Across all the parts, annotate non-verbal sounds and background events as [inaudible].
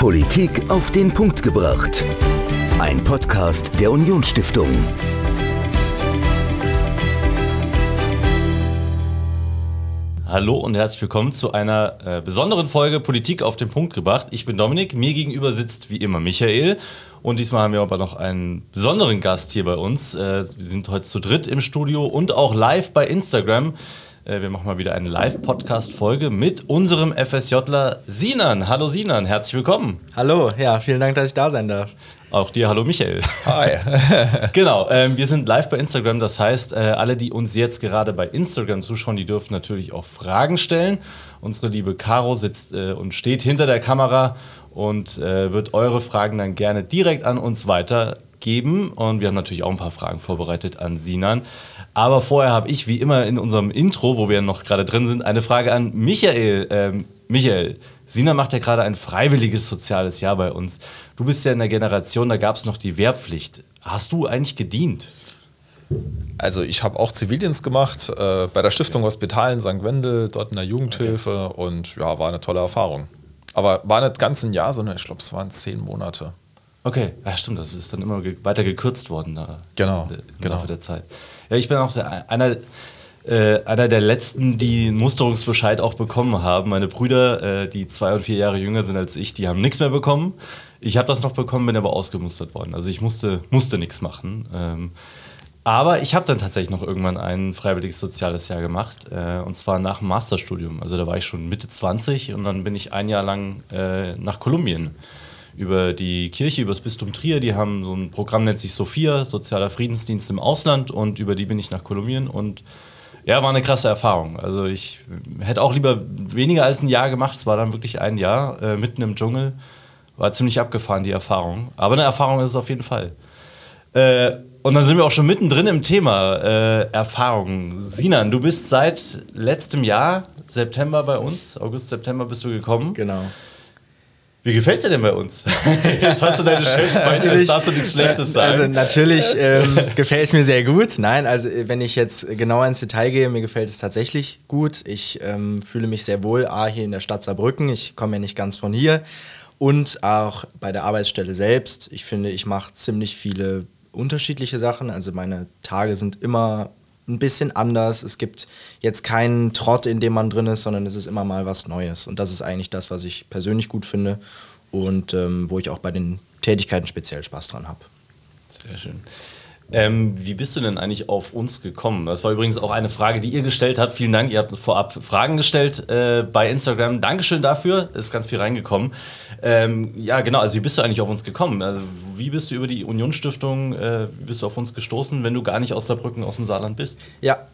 Politik auf den Punkt gebracht. Ein Podcast der Unionsstiftung. Hallo und herzlich willkommen zu einer äh, besonderen Folge Politik auf den Punkt gebracht. Ich bin Dominik, mir gegenüber sitzt wie immer Michael und diesmal haben wir aber noch einen besonderen Gast hier bei uns. Äh, wir sind heute zu dritt im Studio und auch live bei Instagram. Äh, wir machen mal wieder eine Live-Podcast-Folge mit unserem FSJler Sinan. Hallo Sinan, herzlich willkommen. Hallo, ja, vielen Dank, dass ich da sein darf. Auch dir, hallo Michael. Hi. [laughs] genau, ähm, wir sind live bei Instagram. Das heißt, äh, alle, die uns jetzt gerade bei Instagram zuschauen, die dürfen natürlich auch Fragen stellen. Unsere liebe Caro sitzt äh, und steht hinter der Kamera und äh, wird eure Fragen dann gerne direkt an uns weitergeben. Und wir haben natürlich auch ein paar Fragen vorbereitet an Sinan. Aber vorher habe ich, wie immer in unserem Intro, wo wir noch gerade drin sind, eine Frage an Michael. Ähm, Michael, Sina macht ja gerade ein freiwilliges soziales Jahr bei uns. Du bist ja in der Generation, da gab es noch die Wehrpflicht. Hast du eigentlich gedient? Also ich habe auch Zivildienst gemacht äh, bei der Stiftung Hospital in St. Wendel, dort in der Jugendhilfe okay. und ja, war eine tolle Erfahrung. Aber war nicht ganz ein Jahr, sondern ich glaube, es waren zehn Monate. Okay, ja stimmt, das ist dann immer weiter gekürzt worden da genau, im genau. Laufe der Zeit. Ja, ich bin auch einer äh, einer der letzten, die einen Musterungsbescheid auch bekommen haben. Meine Brüder, äh, die zwei und vier Jahre jünger sind als ich, die haben nichts mehr bekommen. Ich habe das noch bekommen, bin aber ausgemustert worden. Also ich musste, musste nichts machen. Ähm, aber ich habe dann tatsächlich noch irgendwann ein freiwilliges soziales Jahr gemacht. Äh, und zwar nach dem Masterstudium. Also da war ich schon Mitte 20 und dann bin ich ein Jahr lang äh, nach Kolumbien über die Kirche, über das Bistum Trier. Die haben so ein Programm, nennt sich Sophia, Sozialer Friedensdienst im Ausland. Und über die bin ich nach Kolumbien und ja, war eine krasse Erfahrung. Also ich hätte auch lieber weniger als ein Jahr gemacht. Es war dann wirklich ein Jahr äh, mitten im Dschungel. War ziemlich abgefahren, die Erfahrung. Aber eine Erfahrung ist es auf jeden Fall. Äh, und dann sind wir auch schon mittendrin im Thema äh, Erfahrungen. Sinan, du bist seit letztem Jahr, September bei uns, August, September bist du gekommen. Genau. Wie gefällt es dir denn bei uns? [laughs] Jetzt hast du deine Chefs jetzt darfst du nichts Schlechtes sagen. Also natürlich ähm, [laughs] gefällt es mir sehr gut. Nein, also äh, wenn ich jetzt genauer ins Detail gehe, mir gefällt es tatsächlich gut. Ich ähm, fühle mich sehr wohl, A, hier in der Stadt Saarbrücken. Ich komme ja nicht ganz von hier. Und auch bei der Arbeitsstelle selbst. Ich finde, ich mache ziemlich viele unterschiedliche Sachen. Also meine Tage sind immer ein bisschen anders. Es gibt jetzt keinen Trott, in dem man drin ist, sondern es ist immer mal was Neues. Und das ist eigentlich das, was ich persönlich gut finde und ähm, wo ich auch bei den Tätigkeiten speziell Spaß dran habe. Sehr schön. Ähm, wie bist du denn eigentlich auf uns gekommen? Das war übrigens auch eine Frage, die ihr gestellt habt. Vielen Dank, ihr habt vorab Fragen gestellt äh, bei Instagram. Dankeschön dafür, ist ganz viel reingekommen. Ähm, ja, genau, also wie bist du eigentlich auf uns gekommen? Also, wie bist du über die Unionsstiftung, äh, bist du auf uns gestoßen, wenn du gar nicht aus Saarbrücken, aus dem Saarland bist? Ja,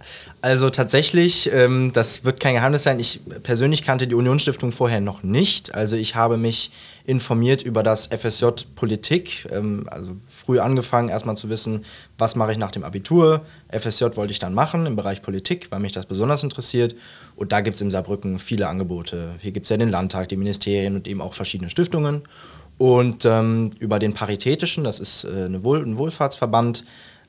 also tatsächlich, ähm, das wird kein Geheimnis sein, ich persönlich kannte die Unionsstiftung vorher noch nicht. Also ich habe mich informiert über das FSJ Politik, ähm, also früh angefangen, erstmal zu wissen, was mache ich nach dem Abitur. FSJ wollte ich dann machen im Bereich Politik, weil mich das besonders interessiert. Und da gibt es in Saarbrücken viele Angebote. Hier gibt es ja den Landtag, die Ministerien und eben auch verschiedene Stiftungen. Und ähm, über den Paritätischen, das ist äh, Wohl ein Wohlfahrtsverband,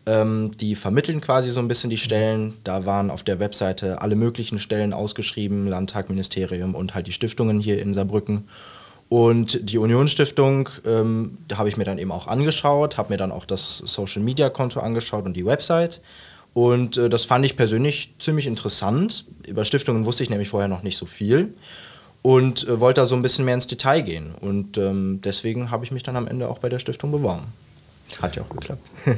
ähm, die vermitteln quasi so ein bisschen die Stellen. Da waren auf der Webseite alle möglichen Stellen ausgeschrieben, Landtag, Ministerium und halt die Stiftungen hier in Saarbrücken. Und die Unionsstiftung, ähm, da habe ich mir dann eben auch angeschaut, habe mir dann auch das Social Media Konto angeschaut und die Website. Und äh, das fand ich persönlich ziemlich interessant. Über Stiftungen wusste ich nämlich vorher noch nicht so viel und äh, wollte da so ein bisschen mehr ins Detail gehen. Und ähm, deswegen habe ich mich dann am Ende auch bei der Stiftung beworben. Hat ja auch geklappt. [laughs]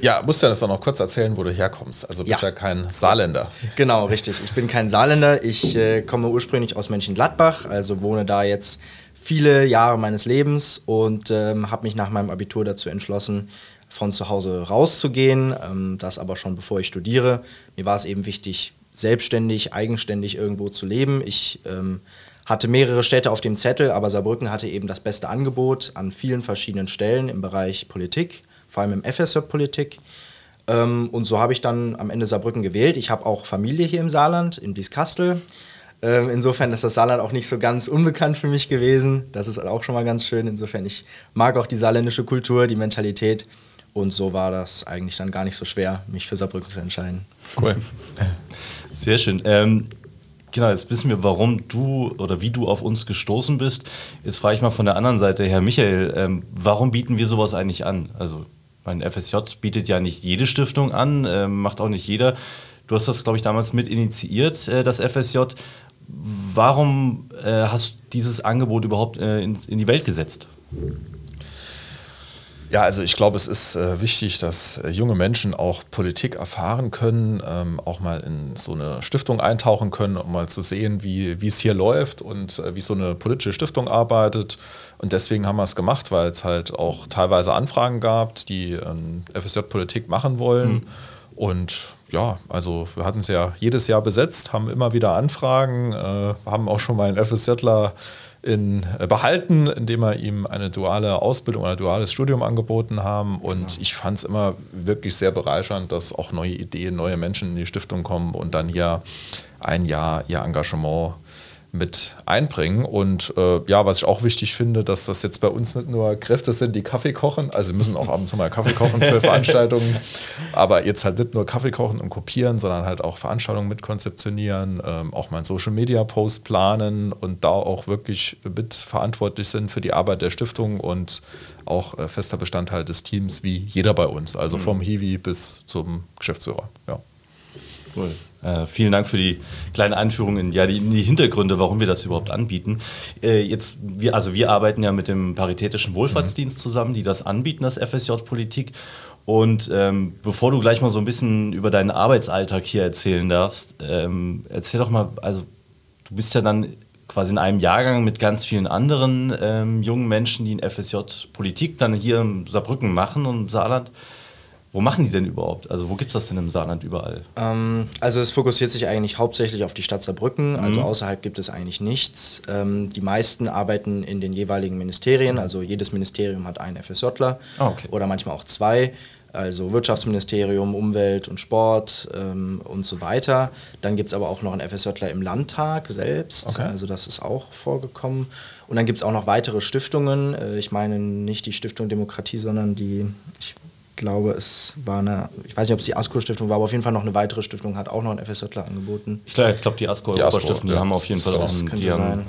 ja, musst du das dann noch kurz erzählen, wo du herkommst. Also du bist ja, ja kein Saarländer. Genau, richtig. Ich bin kein Saarländer. Ich äh, komme ursprünglich aus Mönchengladbach, also wohne da jetzt viele Jahre meines Lebens und ähm, habe mich nach meinem Abitur dazu entschlossen, von zu Hause rauszugehen. Ähm, das aber schon bevor ich studiere. Mir war es eben wichtig, selbstständig, eigenständig irgendwo zu leben. Ich ähm, hatte mehrere Städte auf dem Zettel, aber Saarbrücken hatte eben das beste Angebot an vielen verschiedenen Stellen im Bereich Politik, vor allem im FSJ Politik. Ähm, und so habe ich dann am Ende Saarbrücken gewählt. Ich habe auch Familie hier im Saarland, in Blieskastel. Ähm, insofern ist das Saarland auch nicht so ganz unbekannt für mich gewesen. Das ist auch schon mal ganz schön. Insofern, ich mag auch die saarländische Kultur, die Mentalität. Und so war das eigentlich dann gar nicht so schwer, mich für Saarbrücken zu entscheiden. Cool. [laughs] Sehr schön. Ähm, Genau, jetzt wissen wir, warum du oder wie du auf uns gestoßen bist. Jetzt frage ich mal von der anderen Seite, Herr Michael, ähm, warum bieten wir sowas eigentlich an? Also mein FSJ bietet ja nicht jede Stiftung an, äh, macht auch nicht jeder. Du hast das, glaube ich, damals mit initiiert, äh, das FSJ. Warum äh, hast du dieses Angebot überhaupt äh, in, in die Welt gesetzt? Ja, also ich glaube, es ist äh, wichtig, dass äh, junge Menschen auch Politik erfahren können, ähm, auch mal in so eine Stiftung eintauchen können, um mal zu sehen, wie wie es hier läuft und äh, wie so eine politische Stiftung arbeitet. Und deswegen haben wir es gemacht, weil es halt auch teilweise Anfragen gab, die ähm, FSJ-Politik machen wollen. Mhm. Und ja, also wir hatten es ja jedes Jahr besetzt, haben immer wieder Anfragen, äh, haben auch schon mal einen FSJler in, äh, behalten, indem wir ihm eine duale Ausbildung oder ein duales Studium angeboten haben. Und genau. ich fand es immer wirklich sehr bereichernd, dass auch neue Ideen, neue Menschen in die Stiftung kommen und dann hier ein Jahr ihr Engagement mit einbringen. Und äh, ja, was ich auch wichtig finde, dass das jetzt bei uns nicht nur Kräfte sind, die Kaffee kochen, also wir müssen auch ab und zu mal Kaffee kochen für [laughs] Veranstaltungen, aber jetzt halt nicht nur Kaffee kochen und kopieren, sondern halt auch Veranstaltungen mitkonzeptionieren, ähm, auch mal einen Social Media Post planen und da auch wirklich mitverantwortlich sind für die Arbeit der Stiftung und auch äh, fester Bestandteil des Teams wie jeder bei uns, also vom mhm. Hiwi bis zum Geschäftsführer. Ja. Cool. Äh, vielen Dank für die kleine Einführung in, ja, die, in die Hintergründe, warum wir das überhaupt anbieten. Äh, jetzt, wir, also wir arbeiten ja mit dem Paritätischen Wohlfahrtsdienst mhm. zusammen, die das anbieten, das FSJ Politik. Und ähm, bevor du gleich mal so ein bisschen über deinen Arbeitsalltag hier erzählen darfst, ähm, erzähl doch mal, also du bist ja dann quasi in einem Jahrgang mit ganz vielen anderen ähm, jungen Menschen, die in FSJ Politik dann hier in Saarbrücken machen und im Saarland. Wo machen die denn überhaupt? Also wo gibt es das denn im Saarland überall? Ähm, also es fokussiert sich eigentlich hauptsächlich auf die Stadt Saarbrücken, also mhm. außerhalb gibt es eigentlich nichts. Ähm, die meisten arbeiten in den jeweiligen Ministerien, also jedes Ministerium hat einen FSJler oh, okay. oder manchmal auch zwei. Also Wirtschaftsministerium, Umwelt und Sport ähm, und so weiter. Dann gibt es aber auch noch einen FSJler im Landtag selbst. Okay. Also das ist auch vorgekommen. Und dann gibt es auch noch weitere Stiftungen. Äh, ich meine nicht die Stiftung Demokratie, sondern die, ich glaube, es war eine, ich weiß nicht, ob es die ASCO-Stiftung war, aber auf jeden Fall noch eine weitere Stiftung hat auch noch ein FSJler angeboten. Ich glaube, glaub, die ASCO-Stiftung, die, ja. haben auf jeden Fall auch einen, die haben, sein.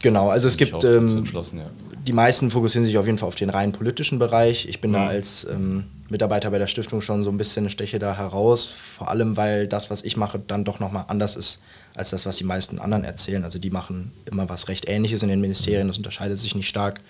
Genau, also es gibt, ähm, ja. die meisten fokussieren sich auf jeden Fall auf den rein politischen Bereich. Ich bin mhm. da als ähm, Mitarbeiter bei der Stiftung schon so ein bisschen, steche da heraus, vor allem, weil das, was ich mache, dann doch nochmal anders ist als das, was die meisten anderen erzählen. Also die machen immer was recht Ähnliches in den Ministerien, das unterscheidet sich nicht stark.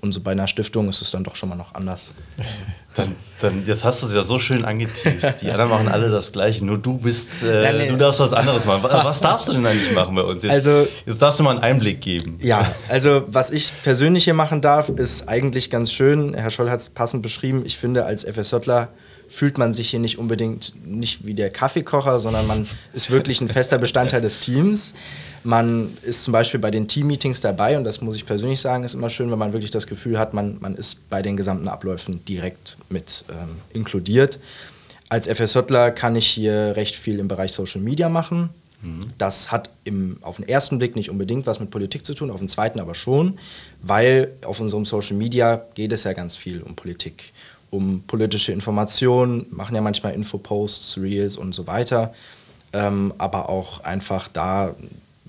Und so bei einer Stiftung ist es dann doch schon mal noch anders. [laughs] Dann, dann, jetzt hast du es ja so schön angeteased. Die anderen machen alle das Gleiche, nur du bist, äh, ja, nee. du darfst was anderes machen. Was darfst du denn eigentlich machen bei uns? Jetzt, also, jetzt darfst du mal einen Einblick geben. Ja, also was ich persönlich hier machen darf, ist eigentlich ganz schön. Herr Scholl hat es passend beschrieben. Ich finde, als FSJler fühlt man sich hier nicht unbedingt nicht wie der Kaffeekocher, sondern man ist wirklich ein fester Bestandteil des Teams. Man ist zum Beispiel bei den Team-Meetings dabei und das muss ich persönlich sagen, ist immer schön, wenn man wirklich das Gefühl hat, man, man ist bei den gesamten Abläufen direkt mit ähm, inkludiert. Als FSJler kann ich hier recht viel im Bereich Social Media machen. Mhm. Das hat im, auf den ersten Blick nicht unbedingt was mit Politik zu tun, auf den zweiten aber schon, weil auf unserem Social Media geht es ja ganz viel um Politik, um politische Informationen, machen ja manchmal Infoposts, Reels und so weiter. Ähm, aber auch einfach da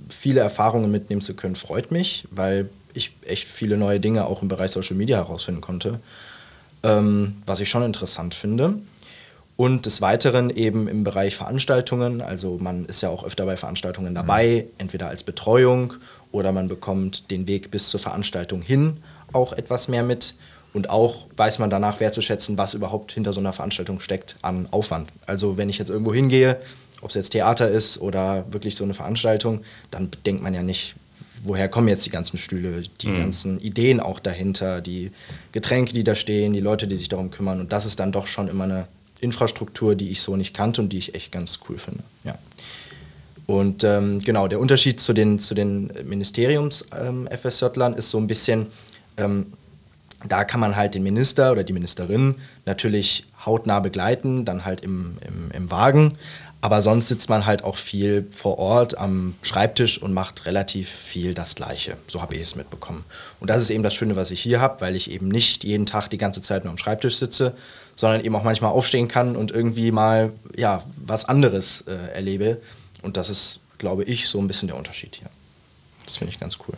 viele Erfahrungen mitnehmen zu können, freut mich, weil ich echt viele neue Dinge auch im Bereich Social Media herausfinden konnte, ähm, was ich schon interessant finde. Und des Weiteren eben im Bereich Veranstaltungen, also man ist ja auch öfter bei Veranstaltungen dabei, mhm. entweder als Betreuung oder man bekommt den Weg bis zur Veranstaltung hin auch etwas mehr mit. Und auch weiß man danach wertzuschätzen, was überhaupt hinter so einer Veranstaltung steckt an Aufwand. Also wenn ich jetzt irgendwo hingehe, ob es jetzt Theater ist oder wirklich so eine Veranstaltung, dann denkt man ja nicht, woher kommen jetzt die ganzen Stühle, die mhm. ganzen Ideen auch dahinter, die Getränke, die da stehen, die Leute, die sich darum kümmern. Und das ist dann doch schon immer eine Infrastruktur, die ich so nicht kannte und die ich echt ganz cool finde. Ja. Und ähm, genau, der Unterschied zu den, zu den Ministeriums-FSJlern ähm, ist so ein bisschen, ähm, da kann man halt den Minister oder die Ministerin natürlich hautnah begleiten, dann halt im, im, im Wagen. Aber sonst sitzt man halt auch viel vor Ort am Schreibtisch und macht relativ viel das Gleiche. So habe ich es mitbekommen. Und das ist eben das Schöne, was ich hier habe, weil ich eben nicht jeden Tag die ganze Zeit nur am Schreibtisch sitze, sondern eben auch manchmal aufstehen kann und irgendwie mal ja, was anderes äh, erlebe. Und das ist glaube ich, so ein bisschen der Unterschied hier. Das finde ich ganz cool.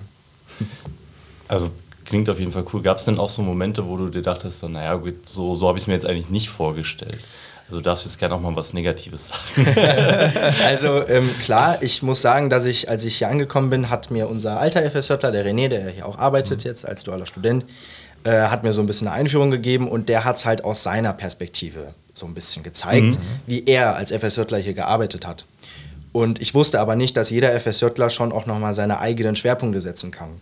Also klingt auf jeden Fall cool. Gab es denn auch so Momente, wo du dir dachtest, naja, gut, so, so habe ich es mir jetzt eigentlich nicht vorgestellt? Also darfst du jetzt gerne auch mal was Negatives sagen. [laughs] also ähm, klar, ich muss sagen, dass ich, als ich hier angekommen bin, hat mir unser alter FSJler, der René, der hier auch arbeitet mhm. jetzt als dualer Student, äh, hat mir so ein bisschen eine Einführung gegeben und der hat es halt aus seiner Perspektive so ein bisschen gezeigt, mhm. wie er als FSJler hier gearbeitet hat. Und ich wusste aber nicht, dass jeder FSJler schon auch nochmal seine eigenen Schwerpunkte setzen kann.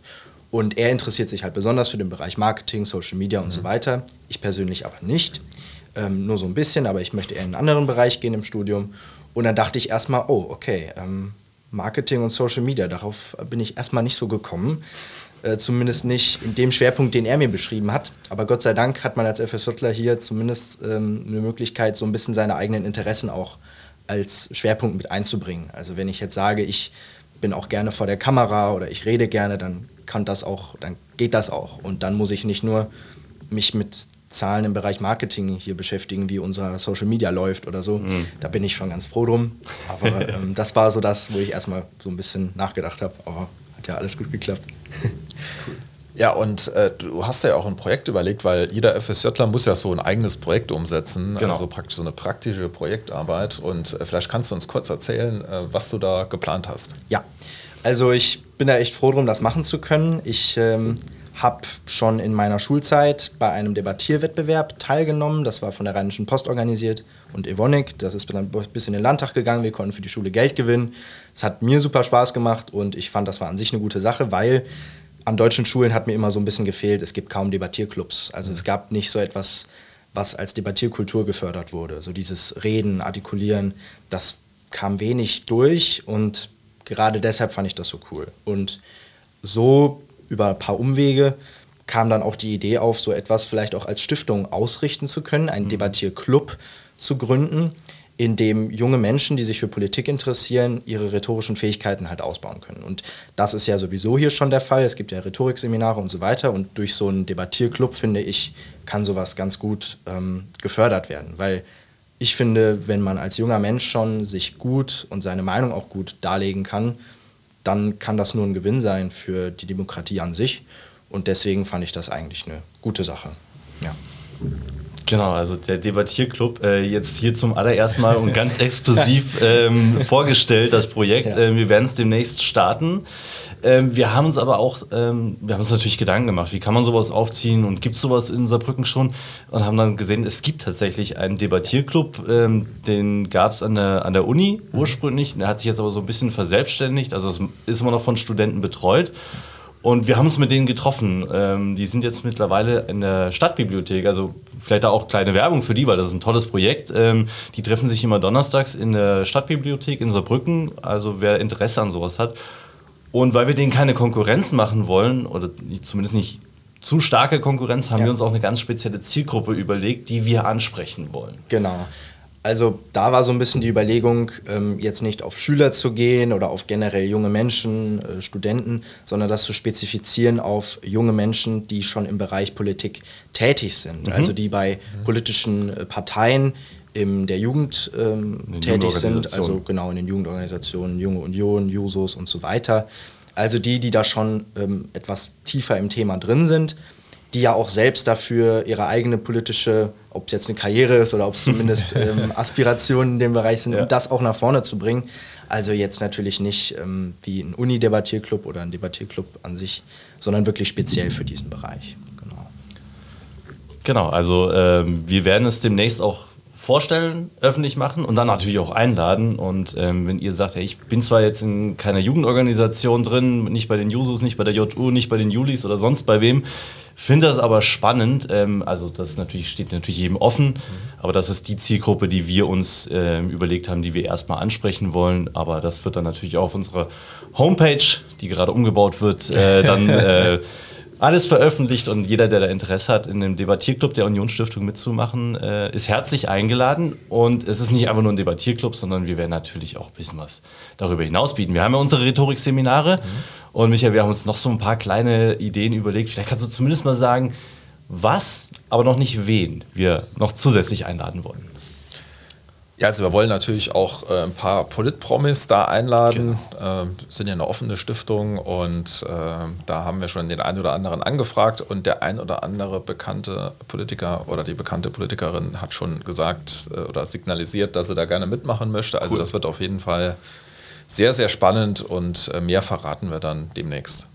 Und er interessiert sich halt besonders für den Bereich Marketing, Social Media und mhm. so weiter. Ich persönlich aber nicht. Ähm, nur so ein bisschen, aber ich möchte eher in einen anderen Bereich gehen im Studium. Und dann dachte ich erstmal, oh, okay, ähm, Marketing und Social Media, darauf bin ich erstmal nicht so gekommen. Äh, zumindest nicht in dem Schwerpunkt, den er mir beschrieben hat. Aber Gott sei Dank hat man als FSJler hier zumindest ähm, eine Möglichkeit, so ein bisschen seine eigenen Interessen auch als Schwerpunkt mit einzubringen. Also wenn ich jetzt sage, ich bin auch gerne vor der Kamera oder ich rede gerne, dann kann das auch, dann geht das auch. Und dann muss ich nicht nur mich mit Zahlen im Bereich Marketing hier beschäftigen, wie unser Social Media läuft oder so. Mhm. Da bin ich schon ganz froh drum. Aber [laughs] ähm, das war so das, wo ich erstmal so ein bisschen nachgedacht habe. Aber hat ja alles gut geklappt. Ja, und äh, du hast ja auch ein Projekt überlegt, weil jeder FSJler muss ja so ein eigenes Projekt umsetzen, genau. also praktisch so eine praktische Projektarbeit. Und äh, vielleicht kannst du uns kurz erzählen, äh, was du da geplant hast. Ja, also ich bin da echt froh drum, das machen zu können. Ich ähm, habe schon in meiner Schulzeit bei einem Debattierwettbewerb teilgenommen. Das war von der Rheinischen Post organisiert und Evonik. Das ist dann bis in den Landtag gegangen. Wir konnten für die Schule Geld gewinnen. Es hat mir super Spaß gemacht und ich fand, das war an sich eine gute Sache, weil an deutschen Schulen hat mir immer so ein bisschen gefehlt, es gibt kaum Debattierclubs. Also es gab nicht so etwas, was als Debattierkultur gefördert wurde. So dieses Reden, Artikulieren, das kam wenig durch und gerade deshalb fand ich das so cool. Und so über ein paar Umwege kam dann auch die Idee auf, so etwas vielleicht auch als Stiftung ausrichten zu können, einen mhm. Debattierclub zu gründen, in dem junge Menschen, die sich für Politik interessieren, ihre rhetorischen Fähigkeiten halt ausbauen können. Und das ist ja sowieso hier schon der Fall. Es gibt ja Rhetorikseminare und so weiter. Und durch so einen Debattierclub, finde ich, kann sowas ganz gut ähm, gefördert werden. Weil ich finde, wenn man als junger Mensch schon sich gut und seine Meinung auch gut darlegen kann, dann kann das nur ein Gewinn sein für die Demokratie an sich. Und deswegen fand ich das eigentlich eine gute Sache. Ja. Genau, also der Debattierclub äh, jetzt hier zum allerersten Mal und ganz exklusiv [laughs] ähm, vorgestellt, das Projekt. Ja. Äh, wir werden es demnächst starten. Ähm, wir haben uns aber auch, ähm, wir haben uns natürlich Gedanken gemacht, wie kann man sowas aufziehen und gibt es sowas in Saarbrücken schon? Und haben dann gesehen, es gibt tatsächlich einen Debattierclub, ähm, den gab es an der, an der Uni ursprünglich, der hat sich jetzt aber so ein bisschen verselbstständigt, also es ist immer noch von Studenten betreut. Und wir haben uns mit denen getroffen. Ähm, die sind jetzt mittlerweile in der Stadtbibliothek. Also vielleicht da auch kleine Werbung für die, weil das ist ein tolles Projekt. Ähm, die treffen sich immer donnerstags in der Stadtbibliothek in Saarbrücken. Also wer Interesse an sowas hat. Und weil wir denen keine Konkurrenz machen wollen, oder zumindest nicht zu starke Konkurrenz, haben ja. wir uns auch eine ganz spezielle Zielgruppe überlegt, die wir ansprechen wollen. Genau. Also da war so ein bisschen die Überlegung, ähm, jetzt nicht auf Schüler zu gehen oder auf generell junge Menschen, äh, Studenten, sondern das zu spezifizieren auf junge Menschen, die schon im Bereich Politik tätig sind. Mhm. Also die bei mhm. politischen äh, Parteien in der Jugend ähm, tätig sind, also genau in den Jugendorganisationen, Junge Union, Jusos und so weiter. Also die, die da schon ähm, etwas tiefer im Thema drin sind, die ja auch selbst dafür ihre eigene politische, ob es jetzt eine Karriere ist oder ob es zumindest [laughs] ähm, Aspirationen in dem Bereich sind, ja. um das auch nach vorne zu bringen. Also jetzt natürlich nicht ähm, wie ein Uni-Debattierclub oder ein Debattierclub an sich, sondern wirklich speziell für diesen Bereich. Genau, genau also ähm, wir werden es demnächst auch vorstellen, öffentlich machen und dann natürlich auch einladen. Und ähm, wenn ihr sagt, hey, ich bin zwar jetzt in keiner Jugendorganisation drin, nicht bei den Jusos, nicht bei der JU, nicht bei den Julis oder sonst bei wem, finde das aber spannend. Ähm, also das natürlich, steht natürlich jedem offen, mhm. aber das ist die Zielgruppe, die wir uns äh, überlegt haben, die wir erstmal ansprechen wollen. Aber das wird dann natürlich auch auf unserer Homepage, die gerade umgebaut wird, äh, dann [laughs] äh, alles veröffentlicht und jeder, der da Interesse hat, in dem Debattierclub der Unionsstiftung mitzumachen, äh, ist herzlich eingeladen. Und es ist nicht einfach nur ein Debattierclub, sondern wir werden natürlich auch ein bisschen was darüber hinaus bieten. Wir haben ja unsere Rhetorikseminare mhm. und Michael, wir haben uns noch so ein paar kleine Ideen überlegt. Vielleicht kannst du zumindest mal sagen, was, aber noch nicht wen wir noch zusätzlich einladen wollen. Ja, also wir wollen natürlich auch äh, ein paar Politpromis da einladen. Genau. Äh, sind ja eine offene Stiftung und äh, da haben wir schon den einen oder anderen angefragt und der ein oder andere bekannte Politiker oder die bekannte Politikerin hat schon gesagt äh, oder signalisiert, dass sie da gerne mitmachen möchte. Also cool. das wird auf jeden Fall sehr, sehr spannend und äh, mehr verraten wir dann demnächst.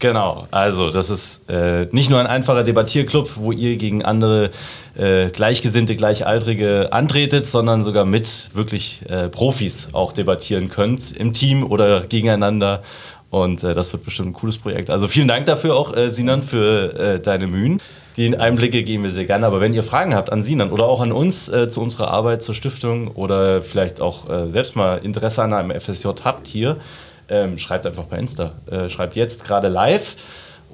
Genau, also das ist äh, nicht nur ein einfacher Debattierclub, wo ihr gegen andere äh, Gleichgesinnte, Gleichaltrige antretet, sondern sogar mit wirklich äh, Profis auch debattieren könnt, im Team oder gegeneinander. Und äh, das wird bestimmt ein cooles Projekt. Also vielen Dank dafür auch, äh, Sinan, für äh, deine Mühen. Die Einblicke geben wir sehr gerne. Aber wenn ihr Fragen habt an Sinan oder auch an uns zu unserer Arbeit zur Stiftung oder vielleicht auch selbst mal Interesse an einem FSJ habt hier, ähm, schreibt einfach bei Insta. Äh, schreibt jetzt gerade live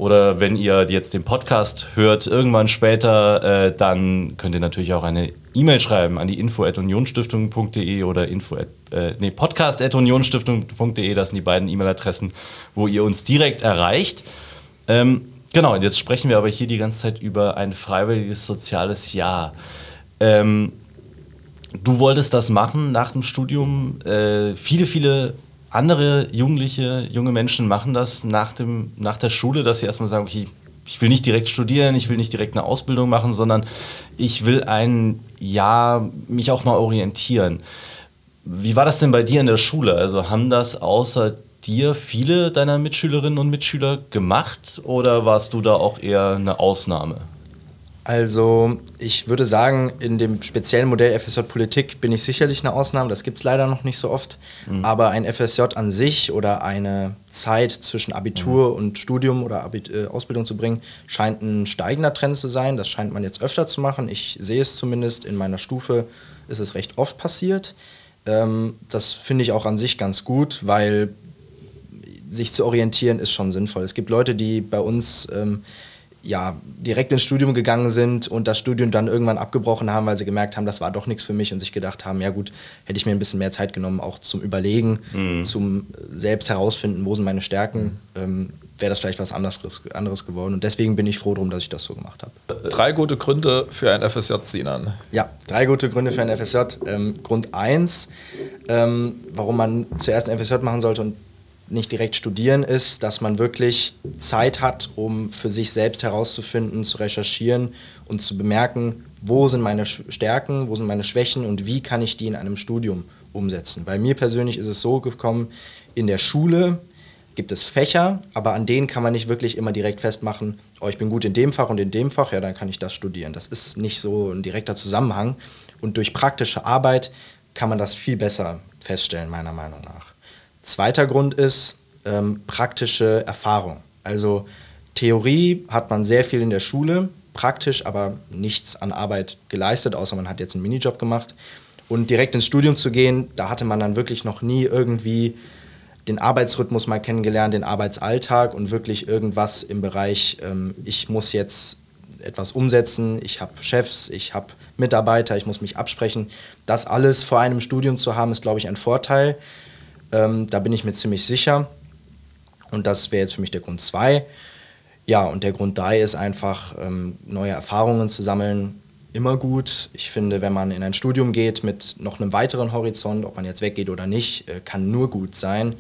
oder wenn ihr jetzt den Podcast hört, irgendwann später, äh, dann könnt ihr natürlich auch eine E-Mail schreiben an die info.unionstiftung.de oder info äh, nee, podcast.unionstiftung.de. Das sind die beiden E-Mail-Adressen, wo ihr uns direkt erreicht. Ähm, genau, jetzt sprechen wir aber hier die ganze Zeit über ein freiwilliges soziales Jahr. Ähm, du wolltest das machen nach dem Studium. Äh, viele, viele andere Jugendliche, junge Menschen machen das nach, dem, nach der Schule, dass sie erstmal sagen, okay, ich will nicht direkt studieren, ich will nicht direkt eine Ausbildung machen, sondern ich will ein Jahr mich auch mal orientieren. Wie war das denn bei dir in der Schule? Also haben das außer dir viele deiner Mitschülerinnen und Mitschüler gemacht oder warst du da auch eher eine Ausnahme? Also ich würde sagen, in dem speziellen Modell FSJ Politik bin ich sicherlich eine Ausnahme, das gibt es leider noch nicht so oft. Mhm. Aber ein FSJ an sich oder eine Zeit zwischen Abitur mhm. und Studium oder Abit äh, Ausbildung zu bringen, scheint ein steigender Trend zu sein. Das scheint man jetzt öfter zu machen. Ich sehe es zumindest in meiner Stufe, ist es recht oft passiert. Ähm, das finde ich auch an sich ganz gut, weil sich zu orientieren ist schon sinnvoll. Es gibt Leute, die bei uns... Ähm, ja, direkt ins Studium gegangen sind und das Studium dann irgendwann abgebrochen haben, weil sie gemerkt haben, das war doch nichts für mich und sich gedacht haben, ja gut, hätte ich mir ein bisschen mehr Zeit genommen, auch zum Überlegen, mhm. zum selbst herausfinden, wo sind meine Stärken, ähm, wäre das vielleicht was anderes, anderes geworden. Und deswegen bin ich froh darum, dass ich das so gemacht habe. Drei gute Gründe für ein FSJ, Sinan. Ja, drei gute Gründe für ein FSJ. Ähm, Grund eins, ähm, warum man zuerst ein FSJ machen sollte und nicht direkt studieren ist, dass man wirklich Zeit hat, um für sich selbst herauszufinden, zu recherchieren und zu bemerken, wo sind meine Stärken, wo sind meine Schwächen und wie kann ich die in einem Studium umsetzen. Bei mir persönlich ist es so gekommen, in der Schule gibt es Fächer, aber an denen kann man nicht wirklich immer direkt festmachen, oh, ich bin gut in dem Fach und in dem Fach, ja, dann kann ich das studieren. Das ist nicht so ein direkter Zusammenhang und durch praktische Arbeit kann man das viel besser feststellen, meiner Meinung nach. Zweiter Grund ist ähm, praktische Erfahrung. Also Theorie hat man sehr viel in der Schule, praktisch aber nichts an Arbeit geleistet, außer man hat jetzt einen Minijob gemacht. Und direkt ins Studium zu gehen, da hatte man dann wirklich noch nie irgendwie den Arbeitsrhythmus mal kennengelernt, den Arbeitsalltag und wirklich irgendwas im Bereich, ähm, ich muss jetzt etwas umsetzen, ich habe Chefs, ich habe Mitarbeiter, ich muss mich absprechen. Das alles vor einem Studium zu haben, ist, glaube ich, ein Vorteil. Ähm, da bin ich mir ziemlich sicher. Und das wäre jetzt für mich der Grund zwei. Ja, und der Grund drei ist einfach, ähm, neue Erfahrungen zu sammeln, immer gut. Ich finde, wenn man in ein Studium geht mit noch einem weiteren Horizont, ob man jetzt weggeht oder nicht, äh, kann nur gut sein.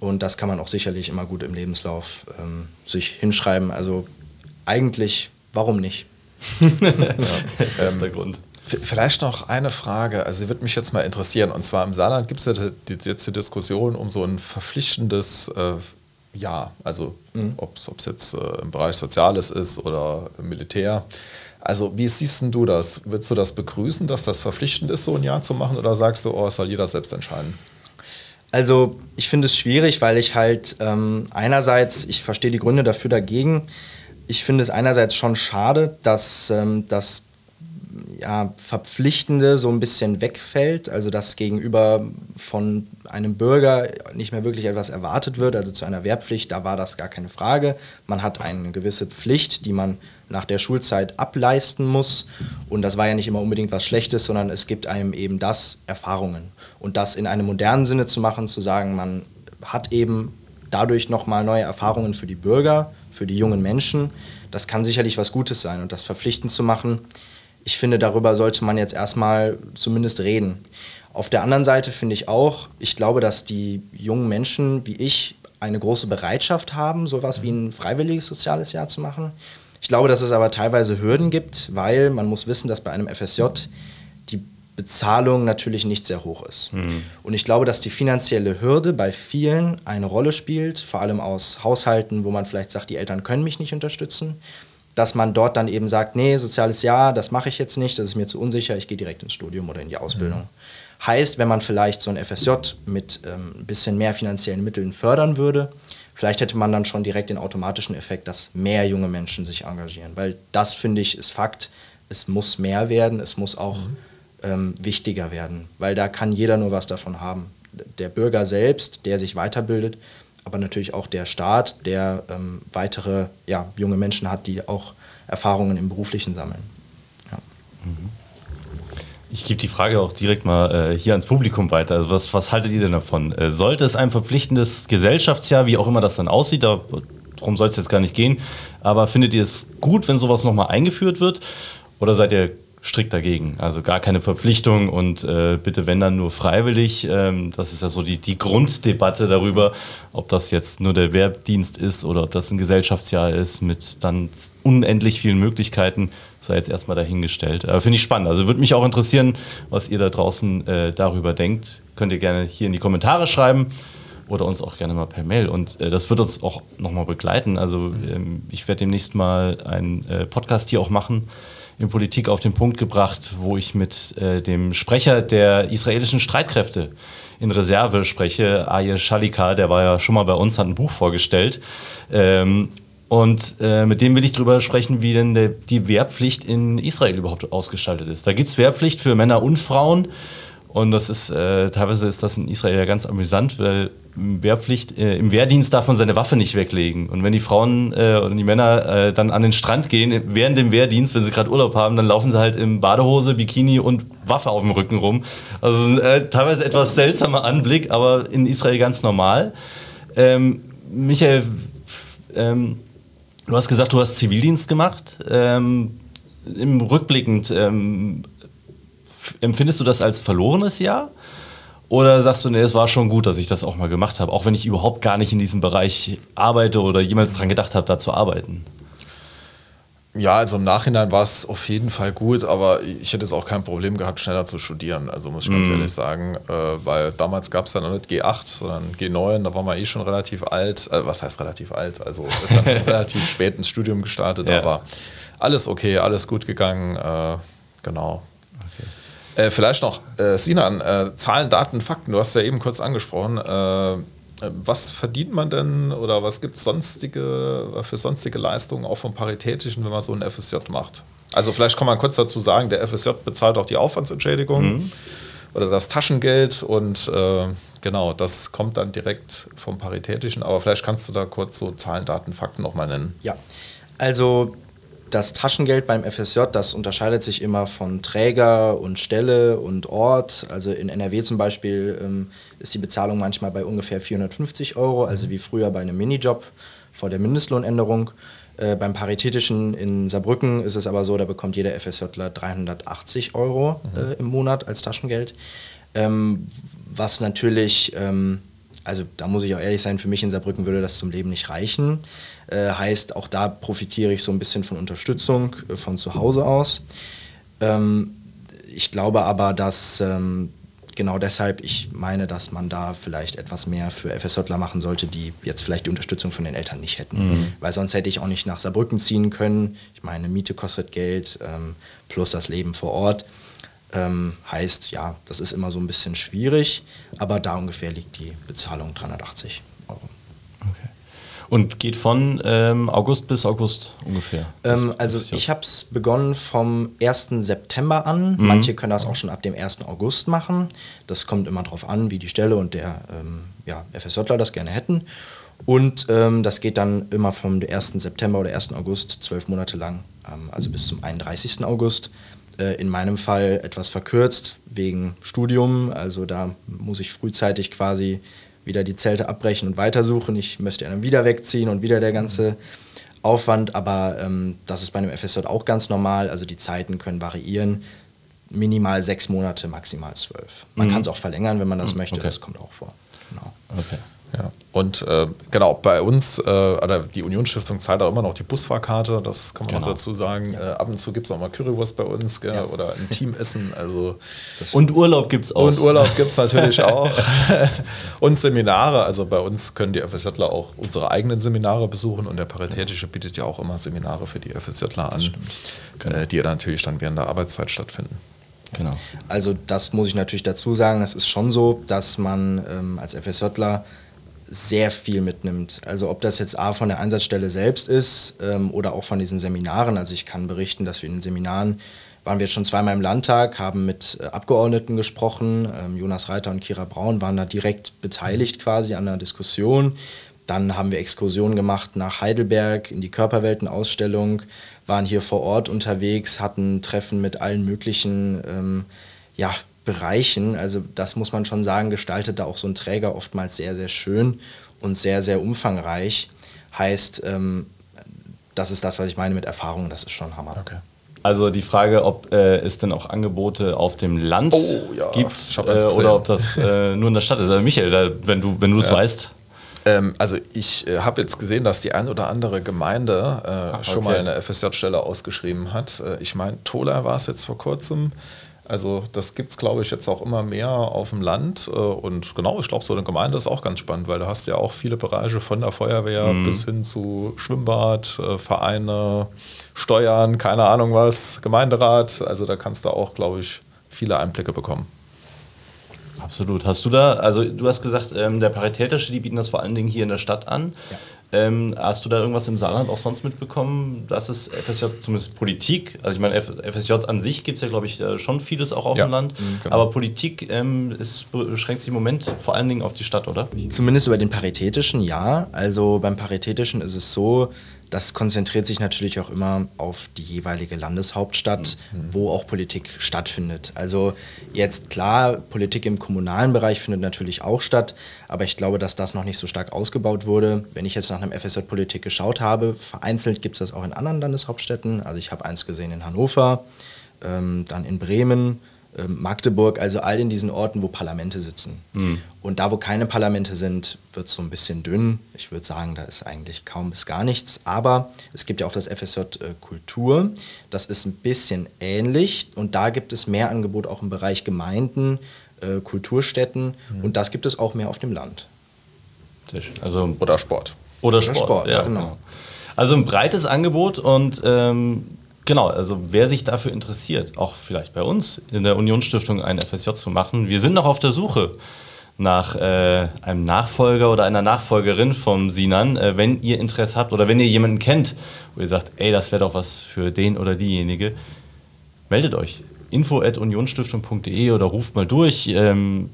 Und das kann man auch sicherlich immer gut im Lebenslauf ähm, sich hinschreiben. Also eigentlich, warum nicht? [laughs] ja, das ist der Grund. Vielleicht noch eine Frage, also sie wird mich jetzt mal interessieren. Und zwar im Saarland gibt es ja jetzt die Diskussion um so ein verpflichtendes äh, Ja. Also mhm. ob es jetzt äh, im Bereich Soziales ist oder im Militär. Also wie siehst du das? Würdest du das begrüßen, dass das verpflichtend ist, so ein Jahr zu machen? Oder sagst du, oh, es soll jeder selbst entscheiden? Also ich finde es schwierig, weil ich halt ähm, einerseits, ich verstehe die Gründe dafür dagegen. Ich finde es einerseits schon schade, dass ähm, das ja, Verpflichtende so ein bisschen wegfällt, also dass gegenüber von einem Bürger nicht mehr wirklich etwas erwartet wird, also zu einer Wehrpflicht, da war das gar keine Frage. Man hat eine gewisse Pflicht, die man nach der Schulzeit ableisten muss. Und das war ja nicht immer unbedingt was Schlechtes, sondern es gibt einem eben das Erfahrungen. Und das in einem modernen Sinne zu machen, zu sagen, man hat eben dadurch nochmal neue Erfahrungen für die Bürger, für die jungen Menschen, das kann sicherlich was Gutes sein. Und das verpflichtend zu machen, ich finde, darüber sollte man jetzt erstmal zumindest reden. Auf der anderen Seite finde ich auch, ich glaube, dass die jungen Menschen wie ich eine große Bereitschaft haben, sowas wie ein freiwilliges soziales Jahr zu machen. Ich glaube, dass es aber teilweise Hürden gibt, weil man muss wissen, dass bei einem FSJ die Bezahlung natürlich nicht sehr hoch ist. Mhm. Und ich glaube, dass die finanzielle Hürde bei vielen eine Rolle spielt, vor allem aus Haushalten, wo man vielleicht sagt, die Eltern können mich nicht unterstützen, dass man dort dann eben sagt, nee, soziales Jahr, das mache ich jetzt nicht, das ist mir zu unsicher, ich gehe direkt ins Studium oder in die Ausbildung. Mhm. Heißt, wenn man vielleicht so ein FSJ mit ähm, ein bisschen mehr finanziellen Mitteln fördern würde, vielleicht hätte man dann schon direkt den automatischen Effekt, dass mehr junge Menschen sich engagieren. Weil das, finde ich, ist Fakt. Es muss mehr werden, es muss auch mhm. ähm, wichtiger werden, weil da kann jeder nur was davon haben. Der Bürger selbst, der sich weiterbildet, aber natürlich auch der Staat, der ähm, weitere ja, junge Menschen hat, die auch Erfahrungen im Beruflichen sammeln. Ja. Mhm. Ich gebe die Frage auch direkt mal äh, hier ans Publikum weiter. Also was, was haltet ihr denn davon? Äh, sollte es ein verpflichtendes Gesellschaftsjahr, wie auch immer das dann aussieht, darum soll es jetzt gar nicht gehen, aber findet ihr es gut, wenn sowas nochmal eingeführt wird? Oder seid ihr strikt dagegen? Also gar keine Verpflichtung und äh, bitte, wenn dann nur freiwillig. Ähm, das ist ja so die, die Grunddebatte darüber, ob das jetzt nur der Wehrdienst ist oder ob das ein Gesellschaftsjahr ist mit dann unendlich vielen Möglichkeiten sei jetzt erstmal dahingestellt. Aber finde ich spannend. Also würde mich auch interessieren, was ihr da draußen äh, darüber denkt. Könnt ihr gerne hier in die Kommentare schreiben oder uns auch gerne mal per Mail. Und äh, das wird uns auch nochmal begleiten. Also ähm, ich werde demnächst mal einen äh, Podcast hier auch machen, in Politik auf den Punkt gebracht, wo ich mit äh, dem Sprecher der israelischen Streitkräfte in Reserve spreche, Aye Shalika, der war ja schon mal bei uns, hat ein Buch vorgestellt. Ähm, und äh, mit dem will ich darüber sprechen, wie denn der, die Wehrpflicht in Israel überhaupt ausgestaltet ist. Da gibt es Wehrpflicht für Männer und Frauen. Und das ist, äh, teilweise ist das in Israel ja ganz amüsant, weil Wehrpflicht, äh, im Wehrdienst darf man seine Waffe nicht weglegen. Und wenn die Frauen äh, und die Männer äh, dann an den Strand gehen, während dem Wehrdienst, wenn sie gerade Urlaub haben, dann laufen sie halt in Badehose, Bikini und Waffe auf dem Rücken rum. Also äh, teilweise etwas seltsamer Anblick, aber in Israel ganz normal. Ähm, Michael, ähm, Du hast gesagt, du hast Zivildienst gemacht. Ähm, Im Rückblickend, ähm, empfindest du das als verlorenes Jahr? Oder sagst du, nee, es war schon gut, dass ich das auch mal gemacht habe, auch wenn ich überhaupt gar nicht in diesem Bereich arbeite oder jemals daran gedacht habe, da zu arbeiten? Ja, also im Nachhinein war es auf jeden Fall gut, aber ich hätte jetzt auch kein Problem gehabt, schneller zu studieren. Also muss ich ganz mm. ehrlich sagen, äh, weil damals gab es ja noch nicht G8, sondern G9, da war man eh schon relativ alt. Äh, was heißt relativ alt? Also ist dann [laughs] relativ spät ins Studium gestartet, ja. aber alles okay, alles gut gegangen. Äh, genau. Äh, vielleicht noch, äh, Sinan, äh, Zahlen, Daten, Fakten, du hast ja eben kurz angesprochen was verdient man denn oder was gibt es sonstige, für sonstige Leistungen auch vom Paritätischen, wenn man so ein FSJ macht? Also vielleicht kann man kurz dazu sagen, der FSJ bezahlt auch die Aufwandsentschädigung mhm. oder das Taschengeld und äh, genau, das kommt dann direkt vom Paritätischen. Aber vielleicht kannst du da kurz so Zahlen, Daten, Fakten nochmal nennen. Ja, also das Taschengeld beim FSJ, das unterscheidet sich immer von Träger und Stelle und Ort. Also in NRW zum Beispiel ähm, ist die Bezahlung manchmal bei ungefähr 450 Euro, also wie früher bei einem Minijob vor der Mindestlohnänderung. Äh, beim Paritätischen in Saarbrücken ist es aber so, da bekommt jeder FSJler 380 Euro mhm. äh, im Monat als Taschengeld. Ähm, was natürlich, ähm, also da muss ich auch ehrlich sein, für mich in Saarbrücken würde das zum Leben nicht reichen. Äh, heißt, auch da profitiere ich so ein bisschen von Unterstützung äh, von zu Hause aus. Ähm, ich glaube aber, dass ähm, genau deshalb ich meine, dass man da vielleicht etwas mehr für FSJler machen sollte, die jetzt vielleicht die Unterstützung von den Eltern nicht hätten. Mhm. Weil sonst hätte ich auch nicht nach Saarbrücken ziehen können. Ich meine, Miete kostet Geld ähm, plus das Leben vor Ort. Ähm, heißt, ja, das ist immer so ein bisschen schwierig, aber da ungefähr liegt die Bezahlung 380 Euro. Und geht von ähm, August bis August ungefähr? Ähm, also ich habe es begonnen vom 1. September an. Mhm. Manche können das auch schon ab dem 1. August machen. Das kommt immer darauf an, wie die Stelle und der ähm, ja, FSJler das gerne hätten. Und ähm, das geht dann immer vom 1. September oder 1. August zwölf Monate lang, ähm, also bis zum 31. August. Äh, in meinem Fall etwas verkürzt wegen Studium. Also da muss ich frühzeitig quasi wieder die Zelte abbrechen und weitersuchen. Ich möchte dann wieder wegziehen und wieder der ganze Aufwand, aber ähm, das ist bei einem FSJ auch ganz normal. Also die Zeiten können variieren. Minimal sechs Monate, maximal zwölf. Man Mhm. kann es auch verlängern, wenn man das Mhm, möchte. okay. Das kommt auch vor. Genau. Okay. Ja. Und äh, genau, bei uns, äh, oder die Unionsstiftung zahlt auch immer noch die Busfahrkarte, das kann man Genau. auch dazu sagen. Äh, ab und zu gibt es auch mal Currywurst bei uns gell, oder ein Teamessen. Also Und Urlaub gibt es auch. Und Urlaub gibt es natürlich auch. [laughs] und Seminare. Also bei uns können die FSJler auch unsere eigenen Seminare besuchen und der Paritätische bietet ja auch immer Seminare für die FSJler an, äh, die ja natürlich dann während der Arbeitszeit stattfinden. Genau. Also das muss ich natürlich dazu sagen. Es ist schon so, dass man ähm, als FSJler sehr viel mitnimmt. Also ob das jetzt A von der Einsatzstelle selbst ist ähm, oder auch von diesen Seminaren. Also ich kann berichten, dass wir in den Seminaren waren wir schon zweimal im Landtag, haben mit äh, Abgeordneten gesprochen. Ähm, Jonas Reiter und Kira Braun waren da direkt beteiligt quasi an der Diskussion. Dann haben wir Exkursionen gemacht nach Heidelberg in die Körperweltenausstellung, waren hier vor Ort unterwegs, hatten Treffen mit allen möglichen ähm, ja, Bereichen. Also das muss man schon sagen, gestaltet da auch so ein Träger oftmals sehr, sehr schön und sehr, sehr umfangreich. Heißt, ähm, das ist das, was ich meine mit Erfahrung, das ist schon Hammer. Also die Frage, ob äh, es denn auch Angebote auf dem Land Oh, ja, gibt äh, oder ob das äh, nur in der Stadt ist. Also Michael, da, wenn du wenn du es weißt. Ähm, also ich äh, habe jetzt gesehen, dass die ein oder andere Gemeinde äh, schon okay. mal eine FSJ-Stelle ausgeschrieben hat. Äh, ich meine, Tola war es jetzt vor kurzem. Also das gibt es, glaube ich, jetzt auch immer mehr auf dem Land. Äh, und genau, ich glaube, so eine Gemeinde ist auch ganz spannend, weil du hast ja auch viele Bereiche von der Feuerwehr bis hin zu Schwimmbad, äh, Vereine, Steuern, keine Ahnung was, Gemeinderat. Also da kannst du auch, glaube ich, viele Einblicke bekommen. Absolut. Hast du da, also du hast gesagt, ähm, der Paritätische, die bieten das vor allen Dingen hier in der Stadt an. Ähm, hast du da irgendwas im Saarland auch sonst mitbekommen, dass es FSJ, zumindest Politik, also ich meine, FSJ an sich gibt es ja, glaube ich, äh, schon vieles auch auf Ja, dem Land, mhm, genau. aber Politik ähm, ist, beschränkt sich im Moment vor allen Dingen auf die Stadt, oder? Zumindest über den Paritätischen, ja. Also beim Paritätischen ist es so, das konzentriert sich natürlich auch immer auf die jeweilige Landeshauptstadt, wo auch Politik stattfindet. Also jetzt klar, Politik im kommunalen Bereich findet natürlich auch statt, aber ich glaube, dass das noch nicht so stark ausgebaut wurde. Wenn ich jetzt nach einem FSJ Politik geschaut habe, vereinzelt gibt es das auch in anderen Landeshauptstädten. Also ich habe eins gesehen in Hannover, ähm, dann in Bremen, Magdeburg, also all in diesen Orten, wo Parlamente sitzen. Und da, wo keine Parlamente sind, wird es so ein bisschen dünn. Ich würde sagen, da ist eigentlich kaum bis gar nichts. Aber es gibt ja auch das FSJ äh, Kultur. Das ist ein bisschen ähnlich. Und da gibt es mehr Angebot auch im Bereich Gemeinden, äh, Kulturstätten. Und das gibt es auch mehr auf dem Land. Sehr schön. Also, Oder Sport. oder Sport, Sport, ja, genau. genau. Also ein breites Angebot und ähm, genau, also wer sich dafür interessiert, auch vielleicht bei uns in der Unionsstiftung ein FSJ zu machen, wir sind noch auf der Suche nach äh, einem Nachfolger oder einer Nachfolgerin vom Sinan. Äh, wenn ihr Interesse habt oder wenn ihr jemanden kennt, wo ihr sagt, ey, das wäre doch was für den oder diejenige, meldet euch. info at unionsstiftung.de oder ruft mal durch. Ähm,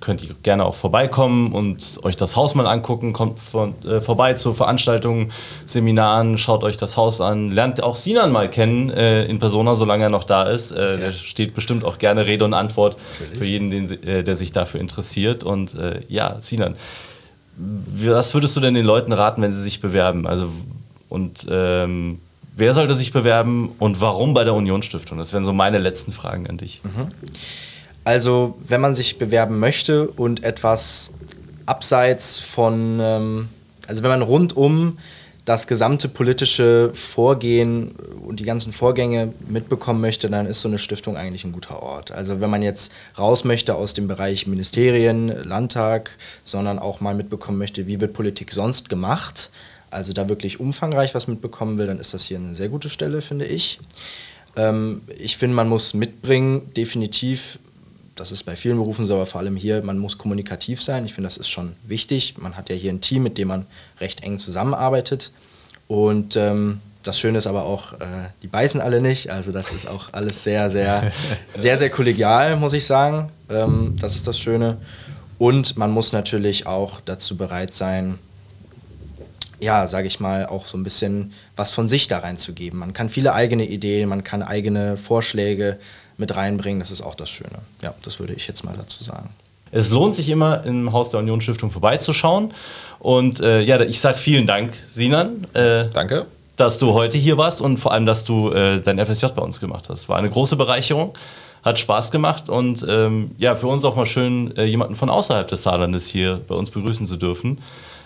könnt ihr gerne auch vorbeikommen und euch das Haus mal angucken. Kommt von, äh, vorbei zu Veranstaltungen, Seminaren, schaut euch das Haus an. Lernt auch Sinan mal kennen äh, in Persona, solange er noch da ist. Äh, Der steht bestimmt auch gerne Rede und Antwort für jeden, den, äh, der sich dafür interessiert. Und äh, ja, Sinan, was würdest du denn den Leuten raten, wenn sie sich bewerben? Also, und ähm, wer sollte sich bewerben und warum bei der Unionsstiftung? Das wären so meine letzten Fragen an dich. Also, wenn man sich bewerben möchte und etwas abseits von, ähm, also wenn man rundum das gesamte politische Vorgehen und die ganzen Vorgänge mitbekommen möchte, dann ist so eine Stiftung eigentlich ein guter Ort. Also wenn man jetzt raus möchte aus dem Bereich Ministerien, Landtag, sondern auch mal mitbekommen möchte, wie wird Politik sonst gemacht, also da wirklich umfangreich was mitbekommen will, dann ist das hier eine sehr gute Stelle, finde ich. Ähm, ich finde, man muss mitbringen, definitiv, das ist bei vielen Berufen so, aber vor allem hier, man muss kommunikativ sein. Ich finde, das ist schon wichtig. Man hat ja hier ein Team, mit dem man recht eng zusammenarbeitet. Und ähm, das Schöne ist aber auch, äh, die beißen alle nicht. Also das ist auch alles sehr, sehr, [laughs] sehr, sehr kollegial, muss ich sagen. Ähm, das ist das Schöne. Und man muss natürlich auch dazu bereit sein, ja, sage ich mal, auch so ein bisschen was von sich da reinzugeben. Man kann viele eigene Ideen, man kann eigene Vorschläge mit reinbringen. Das ist auch das Schöne. Ja, das würde ich jetzt mal dazu sagen. Es lohnt sich immer im Haus der Union Stiftung vorbeizuschauen. Und äh, ja, ich sage vielen Dank, Sinan. Äh, Danke. Dass du heute hier warst und vor allem, dass du äh, dein FSJ bei uns gemacht hast. War eine große Bereicherung, hat Spaß gemacht und ähm, ja, für uns auch mal schön, äh, jemanden von außerhalb des Saarlandes hier bei uns begrüßen zu dürfen.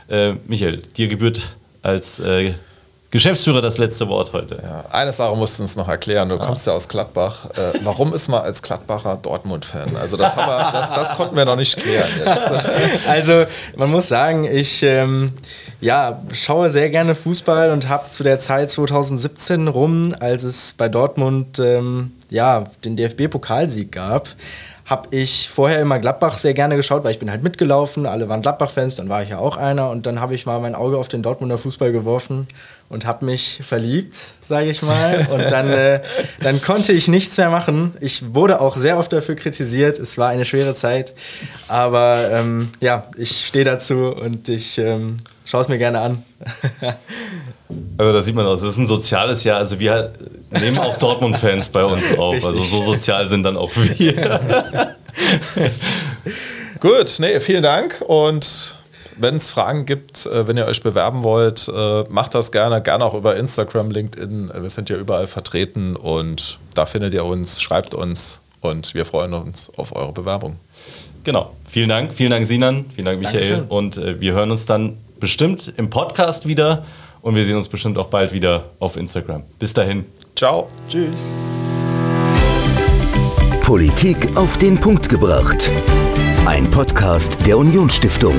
Äh, Michael, dir gebührt als äh, Geschäftsführer das letzte Wort heute. Ja, eine Sache musst du uns noch erklären. Du kommst ja aus Gladbach. Äh, warum ist man als Gladbacher Dortmund-Fan? Also das, wir, das, das, konnten wir noch nicht klären jetzt. [laughs] Also man muss sagen, ich ähm, ja, schaue sehr gerne Fußball und habe zu der Zeit 2017 rum, als es bei Dortmund ähm, ja, den DFB-Pokalsieg gab, habe ich vorher immer Gladbach sehr gerne geschaut, weil ich bin halt mitgelaufen, alle waren Gladbach-Fans, dann war ich ja auch einer und dann habe ich mal mein Auge auf den Dortmunder Fußball geworfen und habe mich verliebt, sage ich mal. Und dann, äh, dann konnte ich nichts mehr machen. Ich wurde auch sehr oft dafür kritisiert. Es war eine schwere Zeit. Aber ähm, ja, ich stehe dazu und ich ähm, schaue es mir gerne an. [laughs] also da sieht man aus, es ist ein soziales Jahr. Also wir nehmen auch Dortmund-Fans bei uns auf. Richtig. Also so sozial sind dann auch wir. [laughs] Gut, nee, vielen Dank und wenn es Fragen gibt, äh, wenn ihr euch bewerben wollt, äh, macht das gerne, gerne auch über Instagram, LinkedIn. Wir sind ja überall vertreten und da findet ihr uns, schreibt uns und wir freuen uns auf eure Bewerbung. Genau. Vielen Dank, vielen Dank Sinan, vielen Dank Michael Dankeschön. und äh, wir hören uns dann bestimmt im Podcast wieder und wir sehen uns bestimmt auch bald wieder auf Instagram. Bis dahin. Ciao. Tschüss. Politik auf den Punkt gebracht. Ein Podcast der Unionsstiftung.